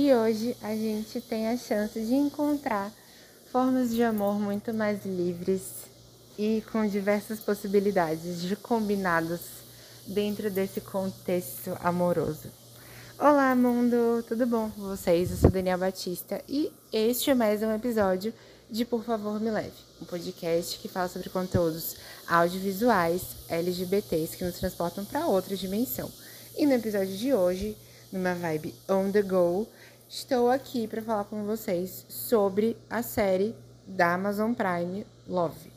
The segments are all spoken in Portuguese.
E hoje a gente tem a chance de encontrar formas de amor muito mais livres e com diversas possibilidades de combinados dentro desse contexto amoroso. Olá, mundo! Tudo bom com vocês? Eu sou Daniel Batista e este é mais um episódio de Por Favor Me Leve, um podcast que fala sobre conteúdos audiovisuais LGBTs que nos transportam para outra dimensão. E no episódio de hoje, numa vibe on the go, estou aqui para falar com vocês sobre a série da Amazon Prime Love,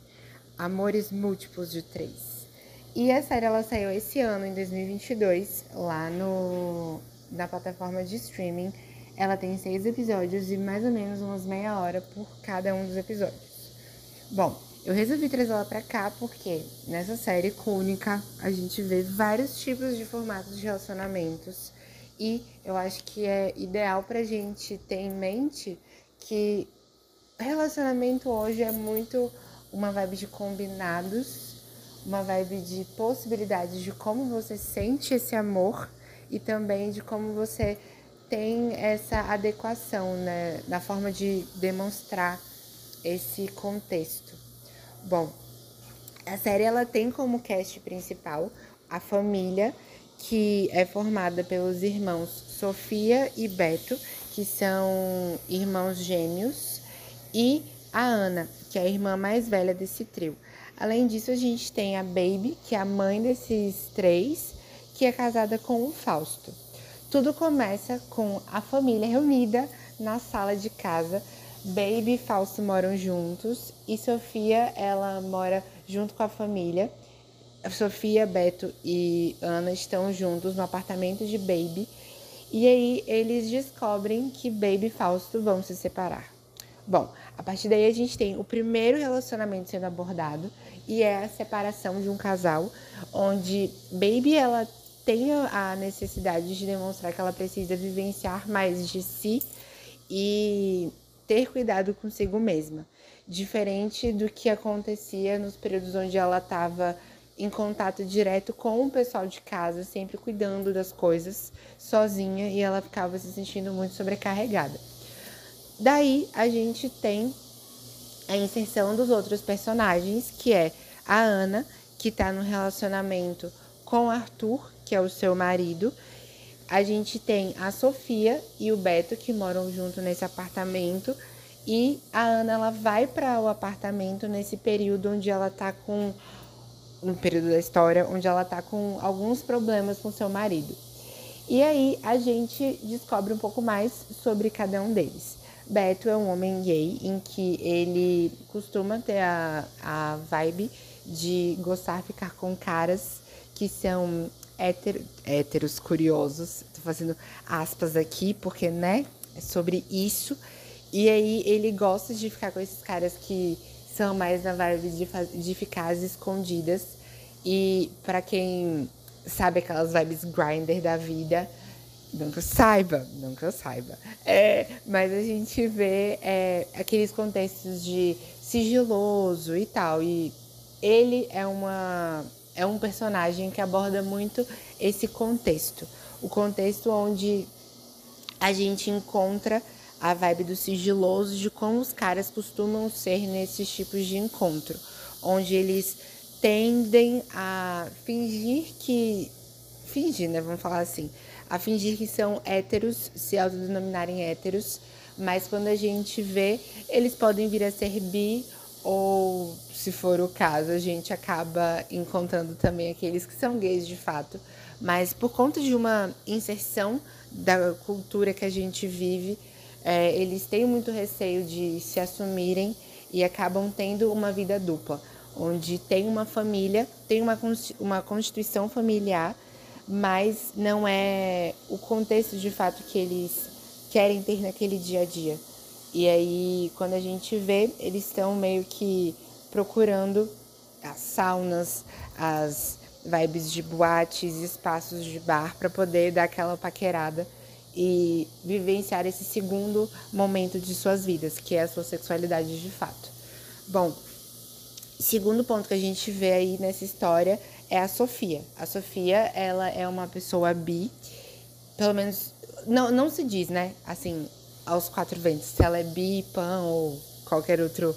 Amores Múltiplos de Três. E a série ela saiu esse ano, em 2022, lá no na plataforma de streaming. Ela tem seis episódios e mais ou menos umas meia hora por cada um dos episódios. Bom, eu resolvi trazer ela pra cá porque nessa série cônica a gente vê vários tipos de formatos de relacionamentos e eu acho que é ideal pra gente ter em mente que relacionamento hoje é muito uma vibe de combinados, uma vibe de possibilidades de como você sente esse amor e também de como você tem essa adequação né, na forma de demonstrar esse contexto. Bom, a série ela tem como cast principal a família que é formada pelos irmãos Sofia e Beto, que são irmãos gêmeos, e a Ana, que é a irmã mais velha desse trio. Além disso, a gente tem a Baby, que é a mãe desses três, que é casada com o Fausto. Tudo começa com a família reunida na sala de casa. Baby e Fausto moram juntos e Sofia, ela mora junto com a família. Sofia, Beto e Ana estão juntos no apartamento de Baby. E aí eles descobrem que Baby e Fausto vão se separar. Bom, a partir daí a gente tem o primeiro relacionamento sendo abordado e é a separação de um casal, onde Baby ela tem a necessidade de demonstrar que ela precisa vivenciar mais de si e ter cuidado consigo mesma, diferente do que acontecia nos períodos onde ela estava em contato direto com o pessoal de casa, sempre cuidando das coisas sozinha e ela ficava se sentindo muito sobrecarregada. Daí a gente tem a inserção dos outros personagens, que é a Ana, que está no relacionamento com Arthur, que é o seu marido. A gente tem a Sofia e o Beto que moram junto nesse apartamento e a Ana ela vai para o apartamento nesse período onde ela tá com um período da história onde ela tá com alguns problemas com seu marido. E aí a gente descobre um pouco mais sobre cada um deles. Beto é um homem gay em que ele costuma ter a, a vibe de gostar de ficar com caras que são hétero, héteros curiosos. Tô fazendo aspas aqui, porque, né, é sobre isso. E aí ele gosta de ficar com esses caras que são mais na vibe de, de ficar escondidas. E para quem sabe aquelas vibes grinder da vida, nunca saiba, nunca saiba. É, mas a gente vê é, aqueles contextos de sigiloso e tal. E ele é uma é um personagem que aborda muito esse contexto. O contexto onde a gente encontra a vibe do sigiloso de como os caras costumam ser nesses tipos de encontro, onde eles tendem a fingir que fingir, né, vamos falar assim, a fingir que são héteros, se autodenominarem héteros, mas quando a gente vê, eles podem vir a ser bi ou, se for o caso, a gente acaba encontrando também aqueles que são gays de fato, mas por conta de uma inserção da cultura que a gente vive, é, eles têm muito receio de se assumirem e acabam tendo uma vida dupla, onde tem uma família, tem uma, uma constituição familiar, mas não é o contexto de fato que eles querem ter naquele dia a dia. E aí, quando a gente vê, eles estão meio que procurando as saunas, as vibes de boates, espaços de bar para poder dar aquela paquerada e vivenciar esse segundo momento de suas vidas, que é a sua sexualidade de fato. Bom, segundo ponto que a gente vê aí nessa história é a Sofia. A Sofia, ela é uma pessoa bi, pelo menos Não, não se diz, né? Assim, aos quatro ventos, se ela é bi, pan ou qualquer outro,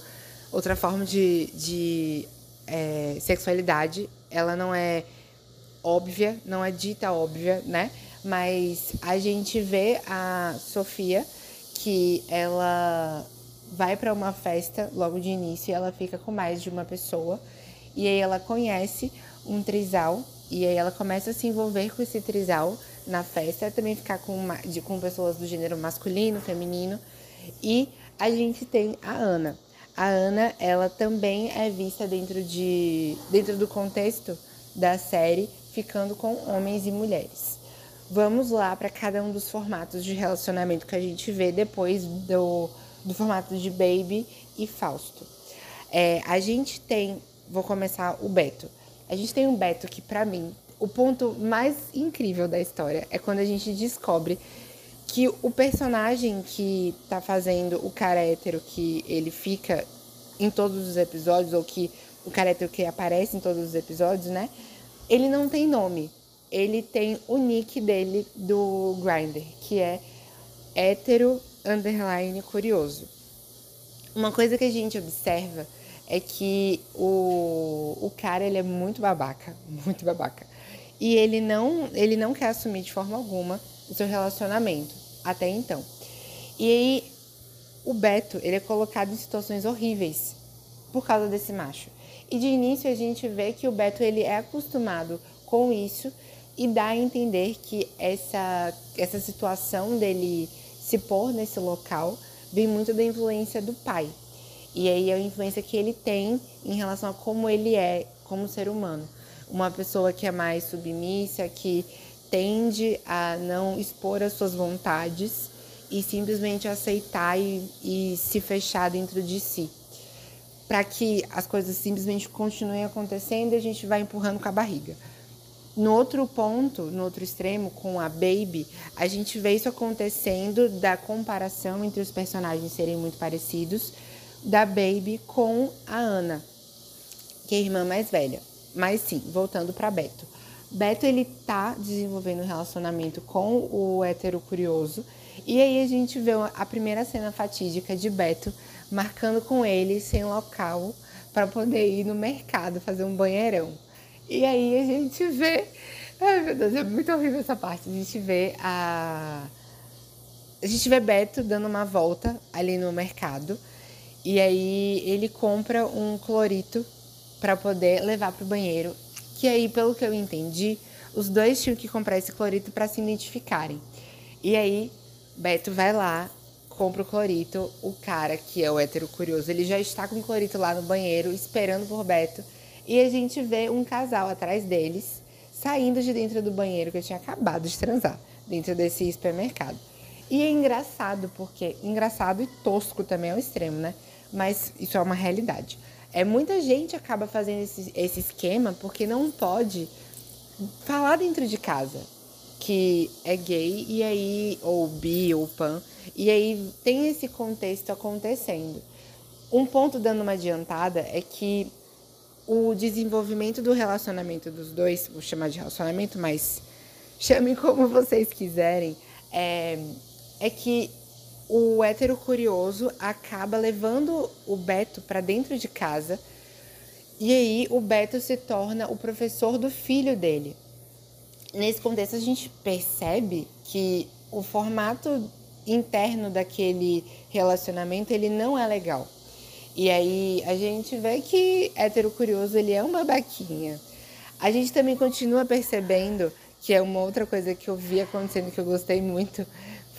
outra forma de, de é, sexualidade. Ela não é óbvia, não é dita óbvia, né? Mas a gente vê a Sofia que ela vai para uma festa logo de início e ela fica com mais de uma pessoa. E aí ela conhece um trisal e aí ela começa a se envolver com esse trisal na festa, também ficar com, uma, de, com pessoas do gênero masculino, feminino. E a gente tem a Ana. A Ana, ela também é vista dentro, de, dentro do contexto da série, ficando com homens e mulheres. Vamos lá para cada um dos formatos de relacionamento que a gente vê depois do, do formato de Baby e Fausto. É, a gente tem, vou começar o Beto. A gente tem um Beto que, para mim, o ponto mais incrível da história é quando a gente descobre que o personagem que tá fazendo o cara hétero que ele fica em todos os episódios, ou que o cara hétero que aparece em todos os episódios, né? Ele não tem nome. Ele tem o nick dele do Grindr, que é hétero underline curioso. Uma coisa que a gente observa é que o, o cara ele é muito babaca, muito babaca. E ele não, ele não quer assumir de forma alguma o seu relacionamento até então. E aí o Beto, ele é colocado em situações horríveis por causa desse macho. E de início a gente vê que o Beto ele é acostumado com isso e dá a entender que essa essa situação dele se pôr nesse local vem muito da influência do pai. E aí a influência que ele tem em relação a como ele é como ser humano. Uma pessoa que é mais submissa, que tende a não expor as suas vontades e simplesmente aceitar e, e se fechar dentro de si. Para que as coisas simplesmente continuem acontecendo e a gente vai empurrando com a barriga. No outro ponto, no outro extremo, com a Baby, a gente vê isso acontecendo da comparação entre os personagens serem muito parecidos, da Baby com a Ana, que é a irmã mais velha. Mas sim, voltando para Beto. Beto ele tá desenvolvendo um relacionamento com o hétero curioso. E aí a gente vê a primeira cena fatídica de Beto marcando com ele sem local para poder ir no mercado fazer um banheirão. E aí a gente vê. Ai meu Deus, é muito horrível essa parte. A gente vê a. A gente vê Beto dando uma volta ali no mercado. E aí ele compra um clorito para poder levar para o banheiro. Que aí, pelo que eu entendi, os dois tinham que comprar esse clorito para se identificarem. E aí, Beto vai lá, compra o clorito. O cara, que é o hétero curioso, ele já está com o clorito lá no banheiro, esperando por Beto. E a gente vê um casal atrás deles, saindo de dentro do banheiro que eu tinha acabado de transar, dentro desse supermercado. E é engraçado, porque engraçado e tosco também é o extremo, né? Mas isso é uma realidade. É muita gente acaba fazendo esse, esse esquema porque não pode falar dentro de casa que é gay e aí ou bi ou pan e aí tem esse contexto acontecendo. Um ponto dando uma adiantada é que o desenvolvimento do relacionamento dos dois, vou chamar de relacionamento, mas chamem como vocês quiserem, é, é que o hétero curioso acaba levando o Beto para dentro de casa e aí o Beto se torna o professor do filho dele. Nesse contexto a gente percebe que o formato interno daquele relacionamento ele não é legal. E aí a gente vê que hétero curioso ele é uma baquinha. A gente também continua percebendo que é uma outra coisa que eu vi acontecendo que eu gostei muito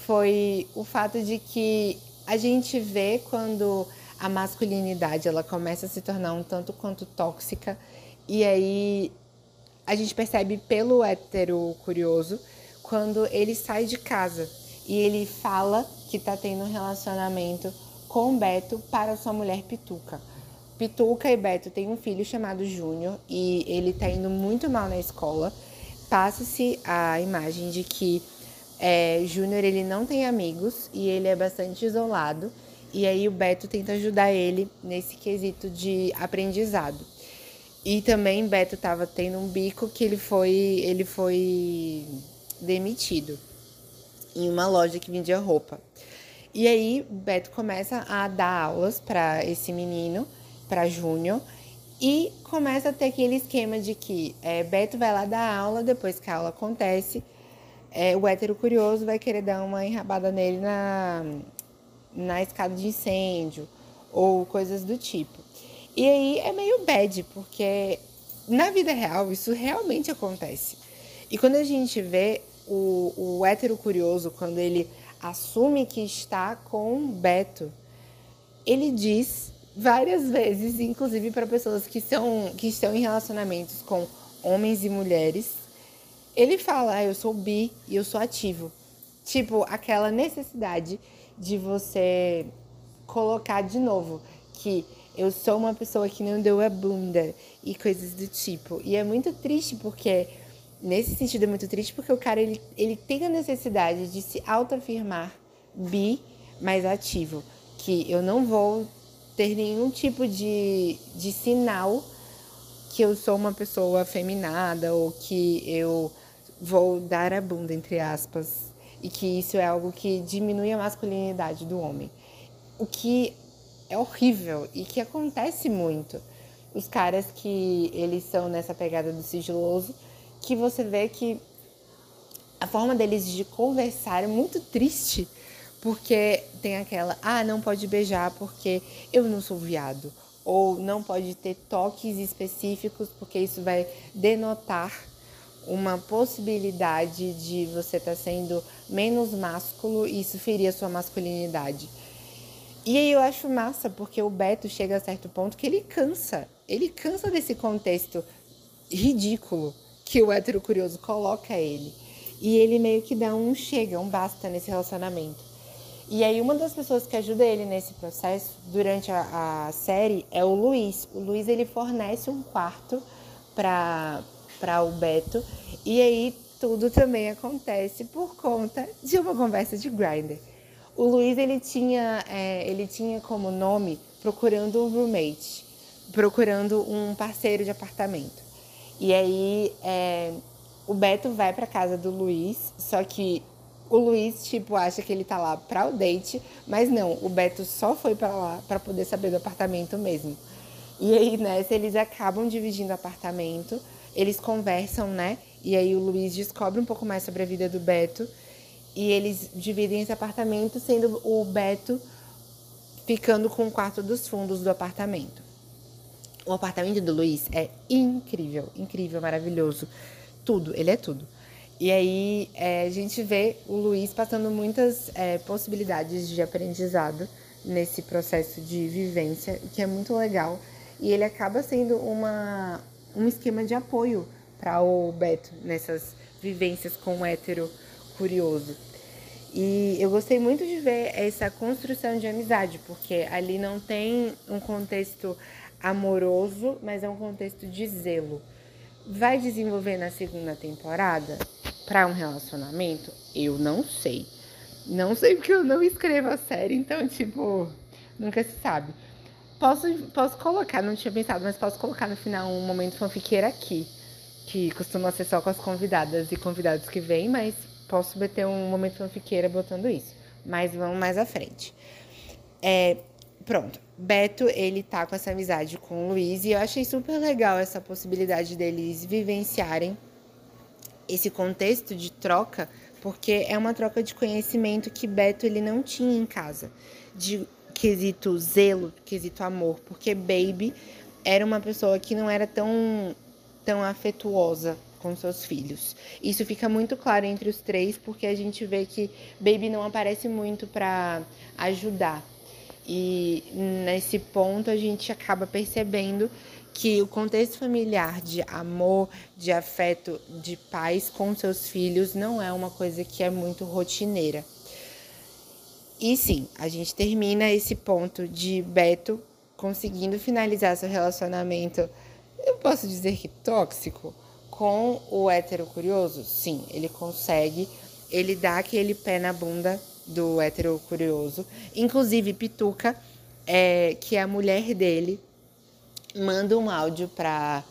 foi o fato de que a gente vê quando a masculinidade ela começa a se tornar um tanto quanto tóxica e aí a gente percebe pelo hétero curioso quando ele sai de casa e ele fala que está tendo um relacionamento com Beto para sua mulher Pituca. Pituca e Beto têm um filho chamado Júnior e ele está indo muito mal na escola. Passa-se a imagem de que é, Júnior ele não tem amigos e ele é bastante isolado. E aí o Beto tenta ajudar ele nesse quesito de aprendizado. E também Beto estava tendo um bico que ele foi, ele foi demitido. em uma loja que vendia roupa. E aí Beto começa a dar aulas para esse menino, para Júnior, e começa a ter aquele esquema de que é, Beto vai lá dar aula, depois que a aula acontece, é, o hétero curioso vai querer dar uma enrabada nele na, na escada de incêndio ou coisas do tipo. E aí é meio bad, porque na vida real isso realmente acontece. E quando a gente vê o, o hétero curioso, quando ele assume que está com Beto, ele diz várias vezes, inclusive para pessoas que, são, que estão em relacionamentos com homens e mulheres, ele fala, ah, eu sou bi e eu sou ativo. Tipo, aquela necessidade de você colocar de novo que eu sou uma pessoa que não deu a bunda e coisas do tipo. E é muito triste porque nesse sentido é muito triste porque o cara ele, ele tem a necessidade de se autoafirmar bi mais ativo, que eu não vou ter nenhum tipo de, de sinal que eu sou uma pessoa afeminada ou que eu vou dar a bunda entre aspas e que isso é algo que diminui a masculinidade do homem. O que é horrível e que acontece muito. Os caras que eles são nessa pegada do sigiloso, que você vê que a forma deles de conversar é muito triste, porque tem aquela, ah, não pode beijar porque eu não sou viado, ou não pode ter toques específicos porque isso vai denotar uma possibilidade de você estar tá sendo menos másculo e isso ferir a sua masculinidade. E aí eu acho massa, porque o Beto chega a certo ponto que ele cansa. Ele cansa desse contexto ridículo que o hétero curioso coloca ele. E ele meio que dá um chega, um basta nesse relacionamento. E aí uma das pessoas que ajuda ele nesse processo durante a, a série é o Luiz. O Luiz ele fornece um quarto para o Beto e aí tudo também acontece por conta de uma conversa de grinder. O Luiz ele tinha, é, ele tinha como nome procurando um roommate, procurando um parceiro de apartamento. E aí é, o Beto vai para casa do Luiz, só que o Luiz tipo acha que ele tá lá para o date, mas não, o Beto só foi para lá para poder saber do apartamento mesmo. E aí nessa eles acabam dividindo o apartamento, eles conversam, né? E aí o Luiz descobre um pouco mais sobre a vida do Beto e eles dividem esse apartamento, sendo o Beto ficando com o quarto dos fundos do apartamento. O apartamento do Luiz é incrível, incrível, maravilhoso. Tudo, ele é tudo. E aí é, a gente vê o Luiz passando muitas é, possibilidades de aprendizado nesse processo de vivência, que é muito legal. E ele acaba sendo uma, um esquema de apoio para o Beto nessas vivências com o hétero curioso. E eu gostei muito de ver essa construção de amizade, porque ali não tem um contexto amoroso, mas é um contexto de zelo. Vai desenvolver na segunda temporada para um relacionamento? Eu não sei. Não sei porque eu não escrevo a série, então, tipo, nunca se sabe. Posso, posso colocar, não tinha pensado, mas posso colocar no final um momento fanfiqueira aqui, que costuma ser só com as convidadas e convidados que vêm, mas posso meter um momento fanfiqueira botando isso. Mas vamos mais à frente. É, pronto. Beto, ele tá com essa amizade com o Luiz e eu achei super legal essa possibilidade deles vivenciarem esse contexto de troca, porque é uma troca de conhecimento que Beto ele não tinha em casa, de quesito zelo, quesito amor, porque Baby era uma pessoa que não era tão tão afetuosa com seus filhos. Isso fica muito claro entre os três, porque a gente vê que Baby não aparece muito para ajudar. E nesse ponto a gente acaba percebendo que o contexto familiar de amor, de afeto de pais com seus filhos não é uma coisa que é muito rotineira. E sim, a gente termina esse ponto de Beto conseguindo finalizar seu relacionamento, eu posso dizer que tóxico, com o hétero curioso, sim, ele consegue. Ele dá aquele pé na bunda do hétero curioso. Inclusive, Pituca, é, que é a mulher dele, manda um áudio pra,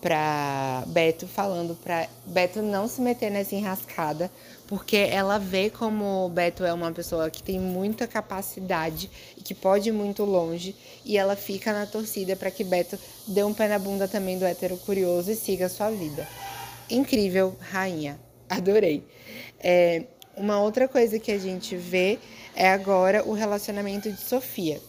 para Beto, falando para Beto não se meter nessa enrascada, porque ela vê como Beto é uma pessoa que tem muita capacidade e que pode ir muito longe, e ela fica na torcida para que Beto dê um pé na bunda também do hétero curioso e siga a sua vida. Incrível, rainha. Adorei. É, uma outra coisa que a gente vê é agora o relacionamento de Sofia.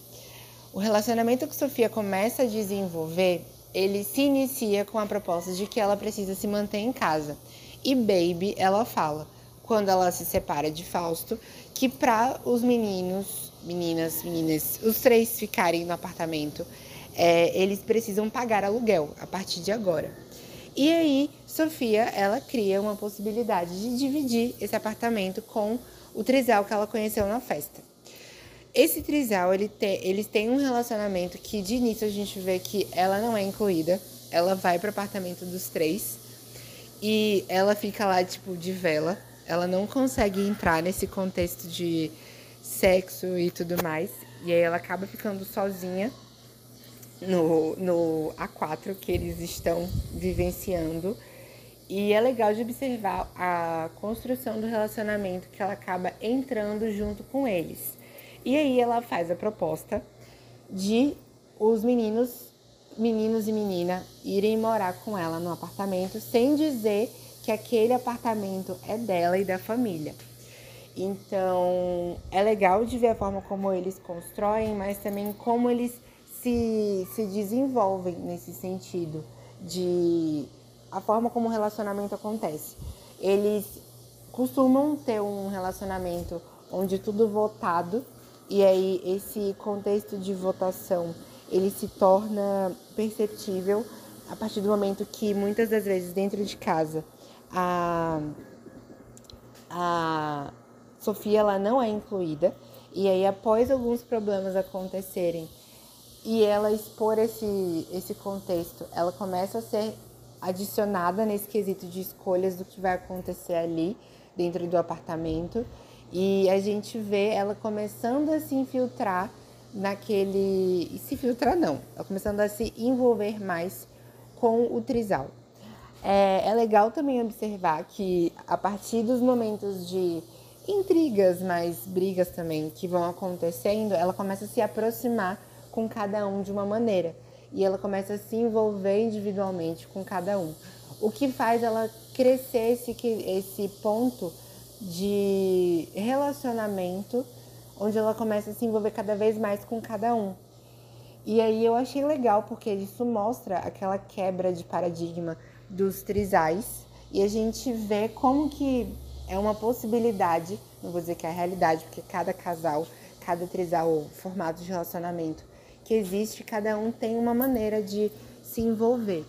O relacionamento que Sofia começa a desenvolver ele se inicia com a proposta de que ela precisa se manter em casa. E Baby, ela fala, quando ela se separa de Fausto, que para os meninos, meninas, meninas, os três ficarem no apartamento, é, eles precisam pagar aluguel a partir de agora. E aí, Sofia, ela cria uma possibilidade de dividir esse apartamento com o trisal que ela conheceu na festa. Esse trisal, ele tem, eles têm um relacionamento que de início a gente vê que ela não é incluída. Ela vai pro apartamento dos três e ela fica lá, tipo, de vela. Ela não consegue entrar nesse contexto de sexo e tudo mais. E aí ela acaba ficando sozinha no, no A4 que eles estão vivenciando. E é legal de observar a construção do relacionamento que ela acaba entrando junto com eles. E aí ela faz a proposta de os meninos, meninos e menina irem morar com ela no apartamento sem dizer que aquele apartamento é dela e da família. Então, é legal de ver a forma como eles constroem, mas também como eles se, se desenvolvem nesse sentido de a forma como o relacionamento acontece. Eles costumam ter um relacionamento onde tudo votado e aí esse contexto de votação, ele se torna perceptível a partir do momento que muitas das vezes dentro de casa a, a Sofia ela não é incluída e aí após alguns problemas acontecerem e ela expor esse, esse contexto, ela começa a ser adicionada nesse quesito de escolhas do que vai acontecer ali dentro do apartamento e a gente vê ela começando a se infiltrar naquele. E se filtrar não, ela começando a se envolver mais com o trisal. É, é legal também observar que a partir dos momentos de intrigas, mas brigas também que vão acontecendo, ela começa a se aproximar com cada um de uma maneira. E ela começa a se envolver individualmente com cada um. O que faz ela crescer esse, esse ponto de relacionamento, onde ela começa a se envolver cada vez mais com cada um. E aí eu achei legal porque isso mostra aquela quebra de paradigma dos trisais e a gente vê como que é uma possibilidade, não vou dizer que é a realidade, porque cada casal, cada trisal ou formato de relacionamento que existe, cada um tem uma maneira de se envolver.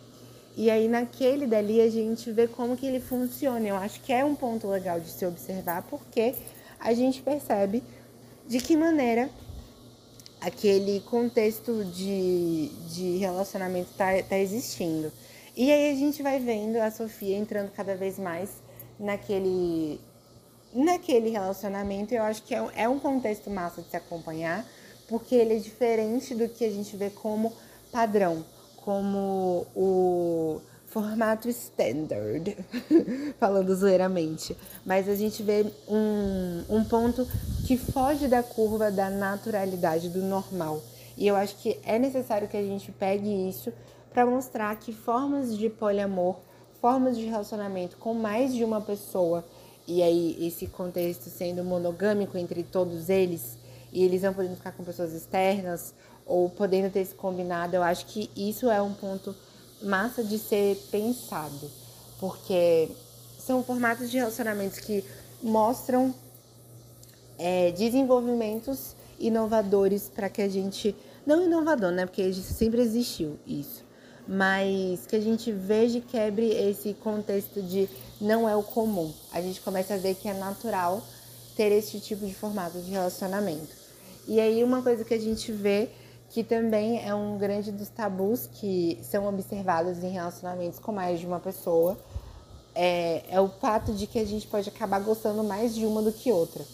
E aí naquele dali a gente vê como que ele funciona. Eu acho que é um ponto legal de se observar, porque a gente percebe de que maneira aquele contexto de, de relacionamento está tá existindo. E aí a gente vai vendo a Sofia entrando cada vez mais naquele, naquele relacionamento. Eu acho que é, é um contexto massa de se acompanhar, porque ele é diferente do que a gente vê como padrão como o formato standard, falando zoeiramente. Mas a gente vê um, um ponto que foge da curva da naturalidade, do normal. E eu acho que é necessário que a gente pegue isso para mostrar que formas de poliamor, formas de relacionamento com mais de uma pessoa, e aí esse contexto sendo monogâmico entre todos eles, e eles não podendo ficar com pessoas externas ou podendo ter se combinado, eu acho que isso é um ponto massa de ser pensado, porque são formatos de relacionamentos que mostram é, desenvolvimentos inovadores para que a gente não inovador, né? Porque sempre existiu isso, mas que a gente veja e quebre esse contexto de não é o comum. A gente começa a ver que é natural ter esse tipo de formato de relacionamento. E aí uma coisa que a gente vê que também é um grande dos tabus que são observados em relacionamentos com mais de uma pessoa, é, é o fato de que a gente pode acabar gostando mais de uma do que outra.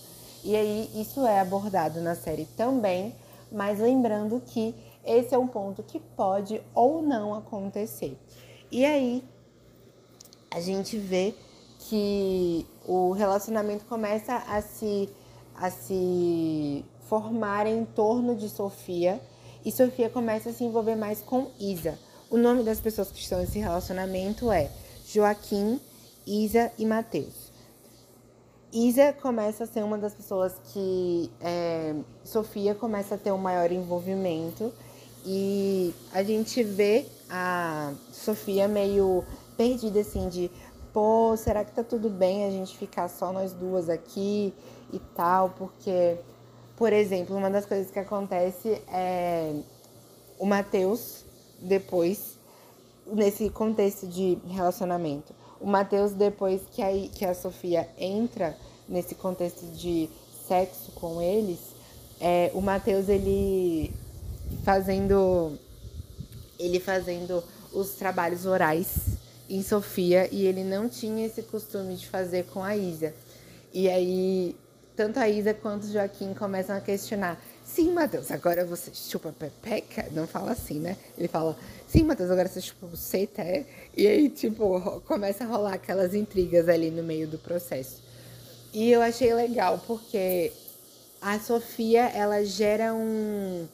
E aí isso é abordado na série também, mas lembrando que esse é um ponto que pode ou não acontecer. E aí a gente vê que o relacionamento começa a se, a se formar em torno de Sofia e Sofia começa a se envolver mais com Isa. O nome das pessoas que estão nesse relacionamento é Joaquim, Isa e Mateus. Isa começa a ser uma das pessoas que é, Sofia começa a ter um maior envolvimento e a gente vê a Sofia meio perdida assim de pô, será que tá tudo bem a gente ficar só nós duas aqui e tal, porque por exemplo, uma das coisas que acontece é o Mateus depois nesse contexto de relacionamento o Matheus, depois que a, que a Sofia entra nesse contexto de sexo com eles, é, o Matheus, ele fazendo. Ele fazendo os trabalhos orais em Sofia e ele não tinha esse costume de fazer com a Isa. E aí, tanto a Isa quanto o Joaquim começam a questionar Sim, Matheus, agora você chupa pepeca? Não fala assim, né? Ele fala, sim, Matheus, agora você chupa buceta, é? E aí, tipo, começa a rolar aquelas intrigas ali no meio do processo. E eu achei legal, porque a Sofia, ela gera um,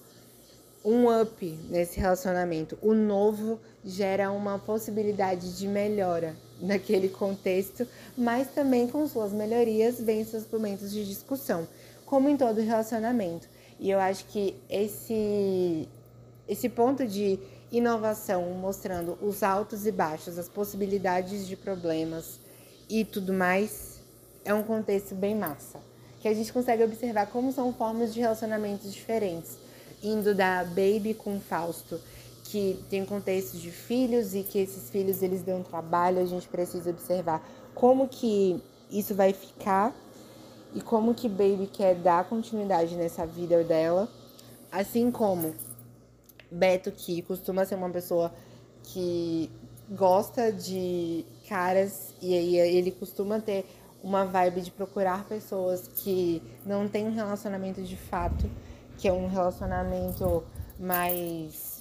um up nesse relacionamento. O novo gera uma possibilidade de melhora naquele contexto, mas também com suas melhorias vem seus momentos de discussão, como em todo relacionamento. E eu acho que esse, esse ponto de inovação, mostrando os altos e baixos, as possibilidades de problemas e tudo mais, é um contexto bem massa. Que a gente consegue observar como são formas de relacionamentos diferentes. Indo da Baby com Fausto, que tem um contexto de filhos e que esses filhos eles dão trabalho, a gente precisa observar como que isso vai ficar e como que Baby quer dar continuidade nessa vida dela, assim como Beto, que costuma ser uma pessoa que gosta de caras e aí ele costuma ter uma vibe de procurar pessoas que não têm um relacionamento de fato, que é um relacionamento mais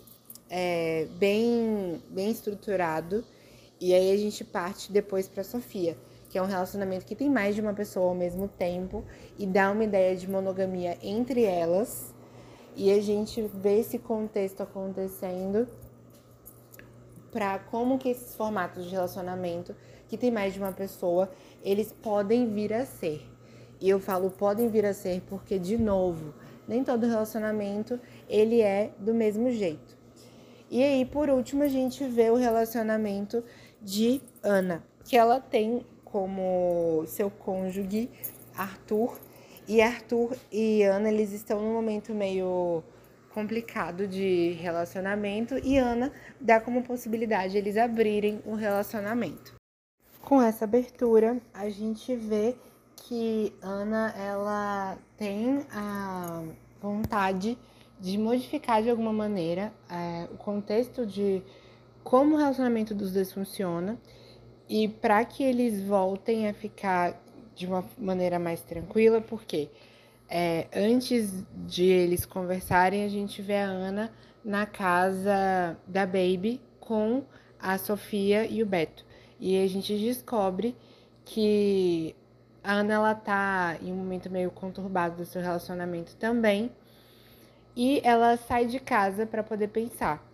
é, bem, bem estruturado. E aí a gente parte depois para Sofia que é um relacionamento que tem mais de uma pessoa ao mesmo tempo e dá uma ideia de monogamia entre elas. E a gente vê esse contexto acontecendo para como que esses formatos de relacionamento que tem mais de uma pessoa, eles podem vir a ser. E eu falo podem vir a ser porque de novo, nem todo relacionamento ele é do mesmo jeito. E aí, por último, a gente vê o relacionamento de Ana, que ela tem como seu cônjuge, Arthur. E Arthur e Ana, eles estão num momento meio complicado de relacionamento e Ana dá como possibilidade eles abrirem um relacionamento. Com essa abertura, a gente vê que Ana ela tem a vontade de modificar de alguma maneira é, o contexto de como o relacionamento dos dois funciona e para que eles voltem a ficar de uma maneira mais tranquila, porque é, antes de eles conversarem, a gente vê a Ana na casa da Baby com a Sofia e o Beto. E a gente descobre que a Ana ela tá em um momento meio conturbado do seu relacionamento também. E ela sai de casa para poder pensar.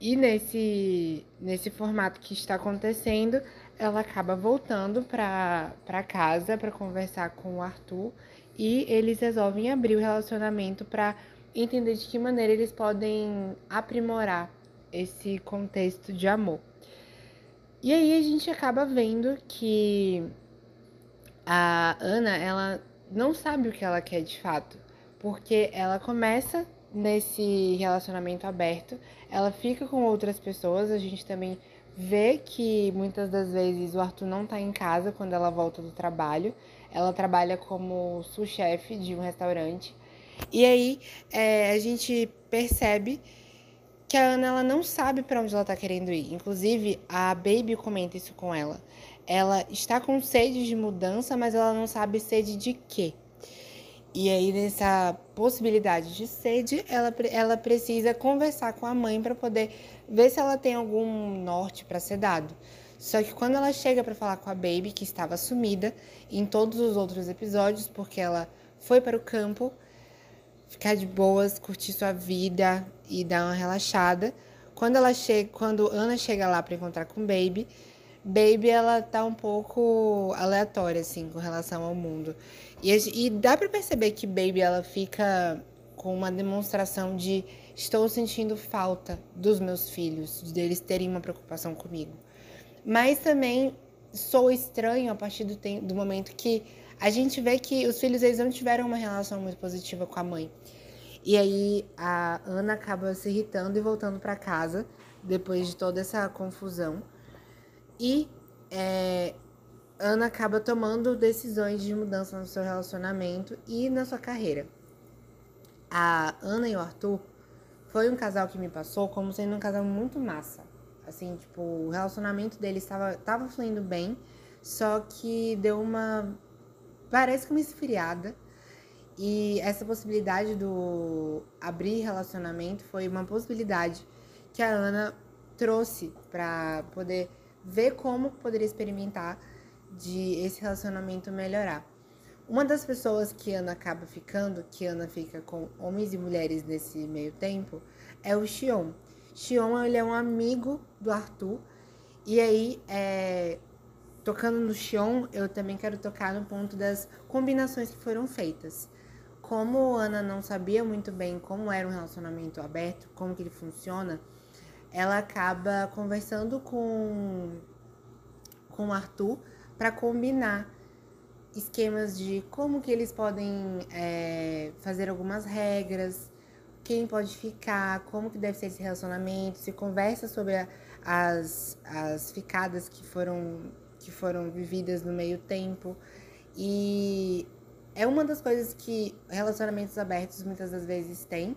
E nesse, nesse formato que está acontecendo, ela acaba voltando para casa para conversar com o Arthur e eles resolvem abrir o relacionamento para entender de que maneira eles podem aprimorar esse contexto de amor. E aí a gente acaba vendo que a Ana, ela não sabe o que ela quer de fato, porque ela começa nesse relacionamento aberto, ela fica com outras pessoas, a gente também vê que muitas das vezes o Arthur não está em casa quando ela volta do trabalho. Ela trabalha como sous-chefe de um restaurante. E aí é, a gente percebe que a Ana ela não sabe para onde ela está querendo ir. Inclusive, a Baby comenta isso com ela. Ela está com sede de mudança, mas ela não sabe sede de quê. E aí, nessa possibilidade de sede, ela, ela precisa conversar com a mãe para poder ver se ela tem algum norte para ser dado. Só que quando ela chega para falar com a Baby, que estava sumida em todos os outros episódios, porque ela foi para o campo ficar de boas, curtir sua vida e dar uma relaxada. Quando ela chega, quando Ana chega lá para encontrar com Baby, Baby ela tá um pouco aleatória assim com relação ao mundo. E, e dá para perceber que Baby ela fica com uma demonstração de estou sentindo falta dos meus filhos, deles terem uma preocupação comigo. Mas também sou estranho a partir do, do momento que a gente vê que os filhos eles não tiveram uma relação muito positiva com a mãe. E aí a Ana acaba se irritando e voltando para casa depois de toda essa confusão. E é, Ana acaba tomando decisões de mudança no seu relacionamento e na sua carreira. A Ana e o Arthur foi um casal que me passou como sendo um casal muito massa. Assim, tipo, o relacionamento deles estava tava fluindo bem, só que deu uma. Parece que uma esfriada. E essa possibilidade do abrir relacionamento foi uma possibilidade que a Ana trouxe para poder ver como poderia experimentar de esse relacionamento melhorar. Uma das pessoas que Ana acaba ficando, que Ana fica com homens e mulheres nesse meio tempo, é o Xion. Xion ele é um amigo do Arthur. E aí, é, tocando no Xion, eu também quero tocar no ponto das combinações que foram feitas. Como Ana não sabia muito bem como era um relacionamento aberto, como que ele funciona, ela acaba conversando com com o Arthur para combinar esquemas de como que eles podem é, fazer algumas regras, quem pode ficar, como que deve ser esse relacionamento, se conversa sobre a, as, as ficadas que foram, que foram vividas no meio tempo. E é uma das coisas que relacionamentos abertos muitas das vezes têm,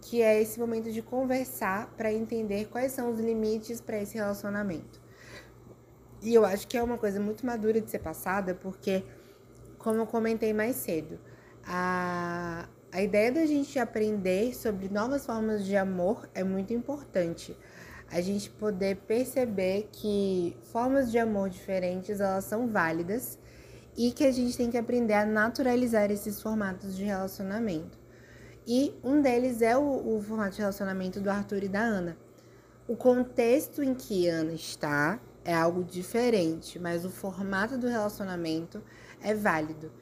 que é esse momento de conversar para entender quais são os limites para esse relacionamento. E eu acho que é uma coisa muito madura de ser passada, porque, como eu comentei mais cedo, a, a ideia da gente aprender sobre novas formas de amor é muito importante. A gente poder perceber que formas de amor diferentes, elas são válidas e que a gente tem que aprender a naturalizar esses formatos de relacionamento. E um deles é o, o formato de relacionamento do Arthur e da Ana. O contexto em que Ana está é algo diferente, mas o formato do relacionamento é válido.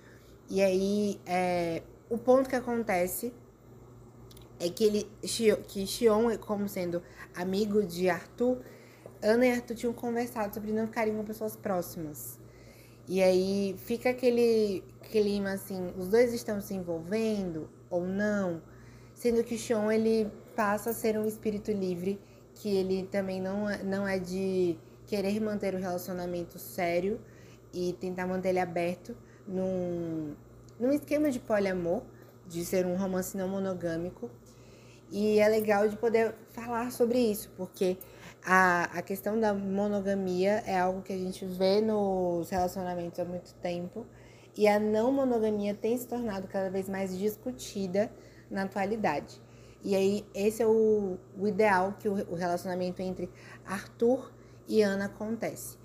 E aí, é, o ponto que acontece é que ele que Xion, como sendo amigo de Arthur, Ana e Arthur tinham conversado sobre não ficarem com pessoas próximas. E aí fica aquele clima assim, os dois estão se envolvendo ou não, sendo que Xion ele passa a ser um espírito livre, que ele também não, é, não é de querer manter o relacionamento sério e tentar manter ele aberto num, num esquema de poliamor, de ser um romance não monogâmico. E é legal de poder falar sobre isso, porque a, a questão da monogamia é algo que a gente vê nos relacionamentos há muito tempo e a não monogamia tem se tornado cada vez mais discutida na atualidade. E aí, esse é o, o ideal que o, o relacionamento entre Arthur e Ana acontece.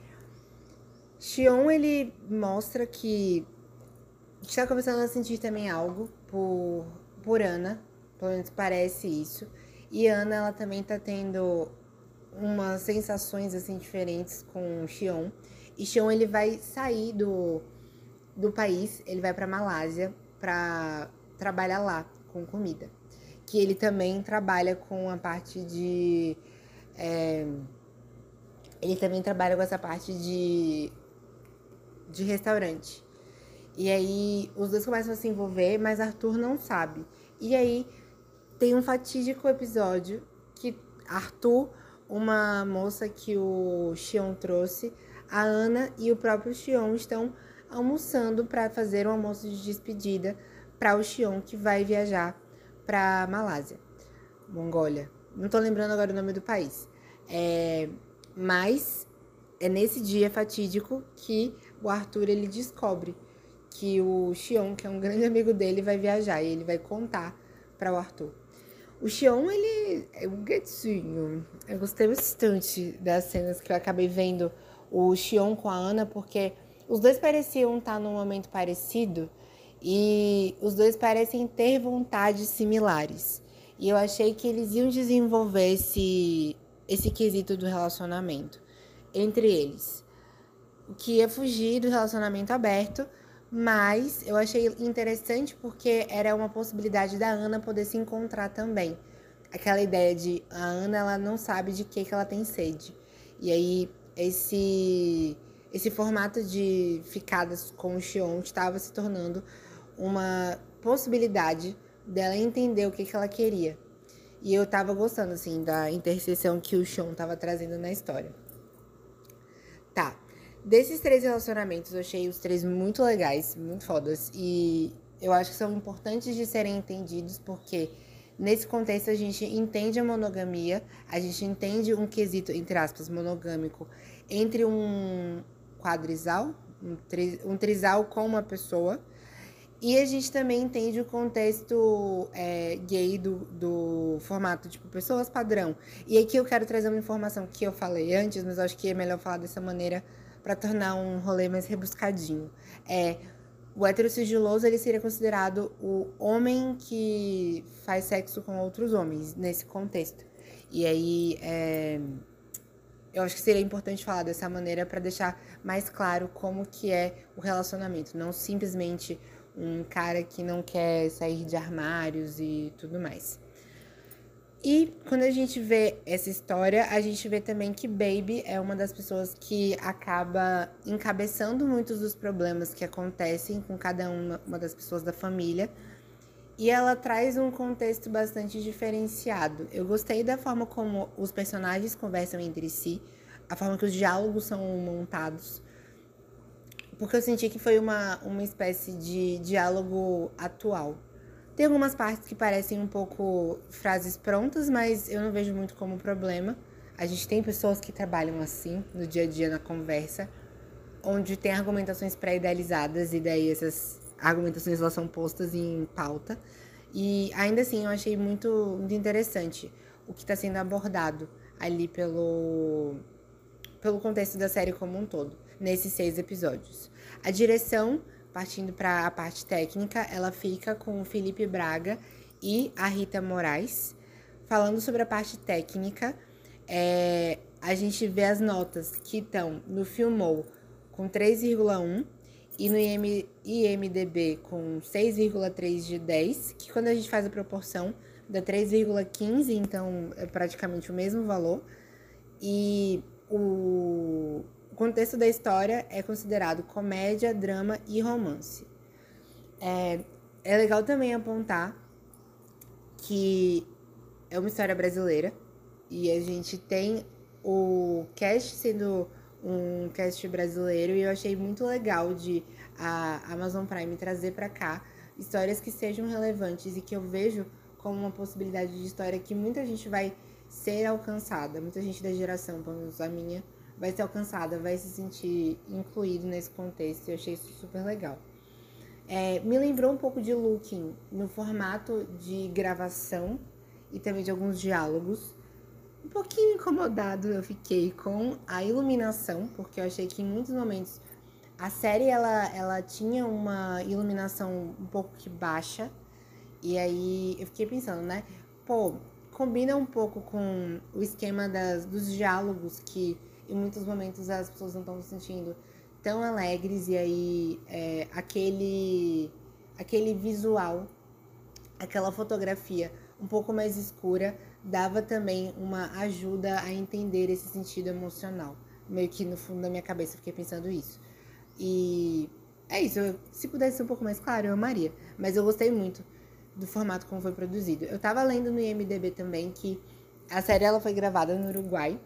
Xion, ele mostra que está começando a sentir também algo por, por Ana, pelo menos parece isso. E Ana, ela também tá tendo umas sensações assim diferentes com Xion. E Xion, ele vai sair do, do país, ele vai para Malásia para trabalhar lá com comida. Que ele também trabalha com a parte de é, ele também trabalha com essa parte de, de restaurante. E aí os dois começam a se envolver, mas Arthur não sabe. E aí tem um fatídico episódio que Arthur, uma moça que o Xion trouxe, a Ana e o próprio Xion estão almoçando para fazer um almoço de despedida para o Xion que vai viajar para Malásia, Mongólia. Não tô lembrando agora o nome do país. É, mas é nesse dia fatídico que o Arthur ele descobre que o Xion, que é um grande amigo dele, vai viajar e ele vai contar para o Arthur. O Xion, ele é um gatinho. Eu gostei bastante das cenas que eu acabei vendo o Xion com a Ana, porque os dois pareciam estar num momento parecido e os dois parecem ter vontades similares. E eu achei que eles iam desenvolver esse, esse quesito do relacionamento entre eles. O que ia fugir do relacionamento aberto, mas eu achei interessante porque era uma possibilidade da Ana poder se encontrar também. Aquela ideia de a Ana ela não sabe de que, que ela tem sede. E aí esse esse formato de ficadas com o Xion estava se tornando uma possibilidade dela entender o que, que ela queria. E eu tava gostando, assim, da interseção que o Xion tava trazendo na história. Tá. Desses três relacionamentos, eu achei os três muito legais, muito fodas. E eu acho que são importantes de serem entendidos, porque nesse contexto a gente entende a monogamia, a gente entende um quesito, entre aspas, monogâmico, entre um quadrisal, um, tri, um trisal com uma pessoa e a gente também entende o contexto é, gay do, do formato, tipo, pessoas padrão. E aqui eu quero trazer uma informação que eu falei antes, mas acho que é melhor falar dessa maneira para tornar um rolê mais rebuscadinho. É, o heterosigiloso ele seria considerado o homem que faz sexo com outros homens nesse contexto. E aí, é, eu acho que seria importante falar dessa maneira para deixar mais claro como que é o relacionamento, não simplesmente um cara que não quer sair de armários e tudo mais. E quando a gente vê essa história, a gente vê também que Baby é uma das pessoas que acaba encabeçando muitos dos problemas que acontecem com cada uma, uma das pessoas da família. E ela traz um contexto bastante diferenciado. Eu gostei da forma como os personagens conversam entre si, a forma que os diálogos são montados porque eu senti que foi uma, uma espécie de diálogo atual. Tem algumas partes que parecem um pouco frases prontas, mas eu não vejo muito como problema. A gente tem pessoas que trabalham assim no dia a dia na conversa, onde tem argumentações pré-idealizadas e daí essas argumentações elas são postas em pauta. E ainda assim eu achei muito, muito interessante o que está sendo abordado ali pelo, pelo contexto da série como um todo nesses seis episódios. A direção, partindo para a parte técnica, ela fica com o Felipe Braga e a Rita Moraes. Falando sobre a parte técnica, é, a gente vê as notas que estão no Filmou com 3,1 e no IM, IMDB com 6,3 de 10, que quando a gente faz a proporção dá 3,15, então é praticamente o mesmo valor. E o contexto da história é considerado comédia, drama e romance. É, é legal também apontar que é uma história brasileira e a gente tem o cast sendo um cast brasileiro e eu achei muito legal de a Amazon Prime trazer para cá histórias que sejam relevantes e que eu vejo como uma possibilidade de história que muita gente vai ser alcançada, muita gente da geração, pelo menos a minha, vai ser alcançada, vai se sentir incluído nesse contexto. Eu achei isso super legal. É, me lembrou um pouco de Looking no formato de gravação e também de alguns diálogos. Um pouquinho incomodado eu fiquei com a iluminação, porque eu achei que em muitos momentos a série ela, ela tinha uma iluminação um pouco que baixa. E aí eu fiquei pensando, né? Pô, combina um pouco com o esquema das, dos diálogos que em muitos momentos as pessoas não estão se sentindo tão alegres e aí é, aquele aquele visual, aquela fotografia um pouco mais escura dava também uma ajuda a entender esse sentido emocional. Meio que no fundo da minha cabeça eu fiquei pensando isso. E é isso, se pudesse ser um pouco mais claro, eu amaria. Mas eu gostei muito do formato como foi produzido. Eu tava lendo no IMDB também que a série ela foi gravada no Uruguai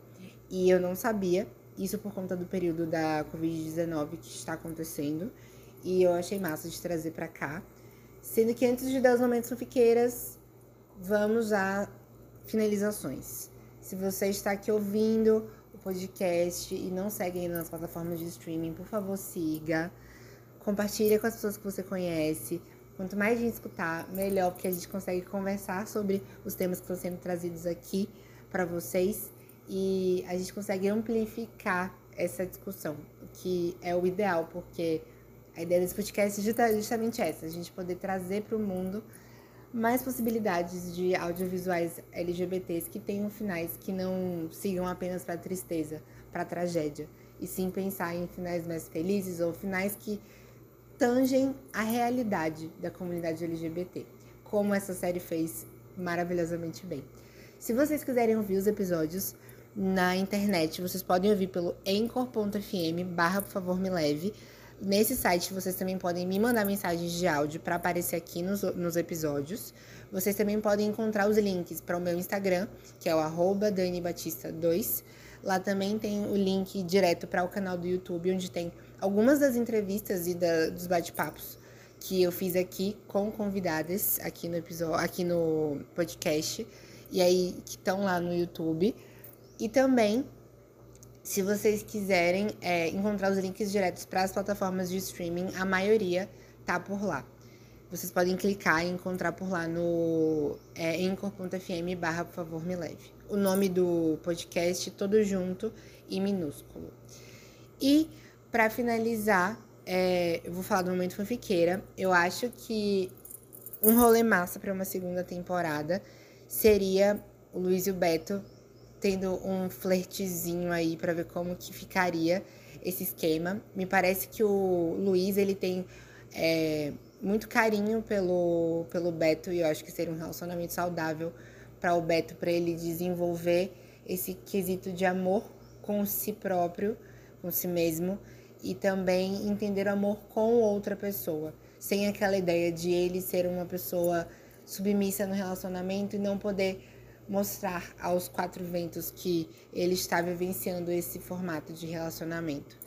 e eu não sabia, isso por conta do período da Covid-19 que está acontecendo. E eu achei massa de trazer para cá. Sendo que antes de dar os momentos fiqueiras, vamos a finalizações. Se você está aqui ouvindo o podcast e não segue ainda nas plataformas de streaming, por favor, siga. compartilha com as pessoas que você conhece. Quanto mais gente escutar, melhor, porque a gente consegue conversar sobre os temas que estão sendo trazidos aqui para vocês e a gente consegue amplificar essa discussão, que é o ideal, porque a ideia desse podcast é justamente essa, a gente poder trazer para o mundo mais possibilidades de audiovisuais LGBTs que tenham finais que não sigam apenas para tristeza, para tragédia, e sim pensar em finais mais felizes ou finais que tangem a realidade da comunidade LGBT, como essa série fez maravilhosamente bem. Se vocês quiserem ouvir os episódios na internet, vocês podem ouvir pelo anchor.fm barra por favor me leve. Nesse site vocês também podem me mandar mensagens de áudio para aparecer aqui nos, nos episódios. Vocês também podem encontrar os links para o meu Instagram, que é o arroba DaniBatista2. Lá também tem o link direto para o canal do YouTube, onde tem algumas das entrevistas e da, dos bate-papos que eu fiz aqui com convidadas aqui no episódio, aqui no podcast, e aí que estão lá no YouTube. E também se vocês quiserem é, encontrar os links diretos para as plataformas de streaming, a maioria tá por lá. Vocês podem clicar e encontrar por lá no é, anchor.fm barra por favor me leve. O nome do podcast todo junto e minúsculo. E para finalizar, é, eu vou falar do momento fanfiqueira. Eu acho que um rolê massa para uma segunda temporada seria o Luiz e o Beto tendo um flertezinho aí para ver como que ficaria esse esquema. Me parece que o Luiz ele tem é, muito carinho pelo, pelo Beto e eu acho que seria um relacionamento saudável para o Beto, para ele desenvolver esse quesito de amor com si próprio, com si mesmo e também entender o amor com outra pessoa, sem aquela ideia de ele ser uma pessoa submissa no relacionamento e não poder mostrar aos quatro ventos que ele está vivenciando esse formato de relacionamento.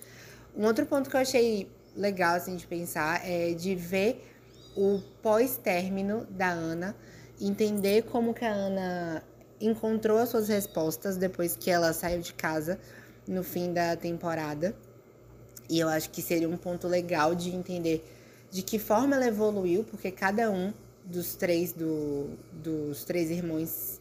Um outro ponto que eu achei legal assim, de pensar é de ver o pós-término da Ana, entender como que a Ana encontrou as suas respostas depois que ela saiu de casa no fim da temporada. E eu acho que seria um ponto legal de entender de que forma ela evoluiu, porque cada um dos três do, dos três irmãos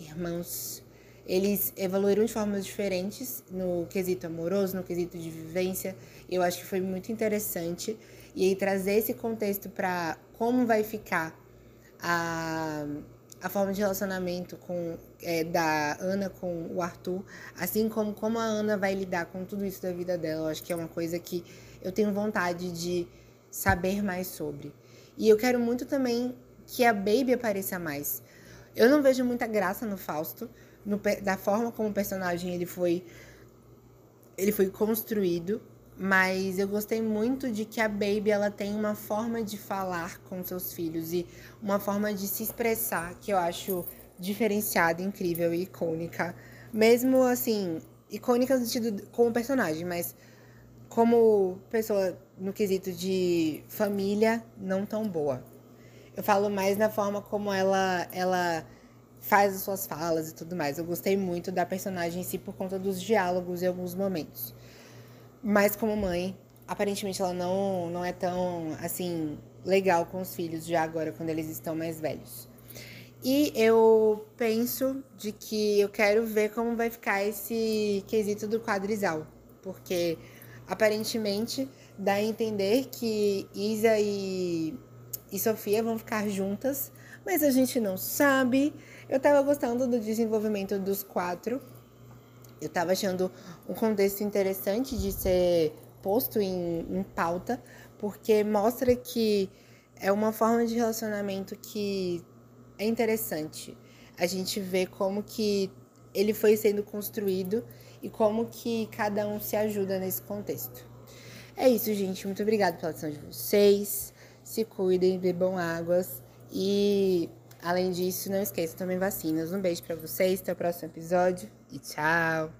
irmãos, eles evoluíram de formas diferentes no quesito amoroso, no quesito de vivência. Eu acho que foi muito interessante. E aí trazer esse contexto para como vai ficar a, a forma de relacionamento com, é, da Ana com o Arthur, assim como como a Ana vai lidar com tudo isso da vida dela. Eu acho que é uma coisa que eu tenho vontade de saber mais sobre. E eu quero muito também que a Baby apareça mais. Eu não vejo muita graça no Fausto, no, da forma como o personagem ele foi, ele foi construído, mas eu gostei muito de que a Baby ela tem uma forma de falar com seus filhos e uma forma de se expressar que eu acho diferenciada, incrível e icônica. Mesmo assim, icônica no sentido como personagem, mas como pessoa no quesito de família não tão boa. Eu falo mais na forma como ela, ela faz as suas falas e tudo mais. Eu gostei muito da personagem em si por conta dos diálogos em alguns momentos. Mas como mãe, aparentemente ela não, não é tão, assim, legal com os filhos já agora, quando eles estão mais velhos. E eu penso de que eu quero ver como vai ficar esse quesito do quadrisal. Porque aparentemente dá a entender que Isa e e Sofia vão ficar juntas, mas a gente não sabe. Eu tava gostando do desenvolvimento dos quatro. Eu tava achando um contexto interessante de ser posto em, em pauta, porque mostra que é uma forma de relacionamento que é interessante. A gente vê como que ele foi sendo construído e como que cada um se ajuda nesse contexto. É isso, gente. Muito obrigada pela atenção de vocês se cuidem, bebam águas e, além disso, não esqueçam também vacinas. Um beijo para vocês, até o próximo episódio e tchau!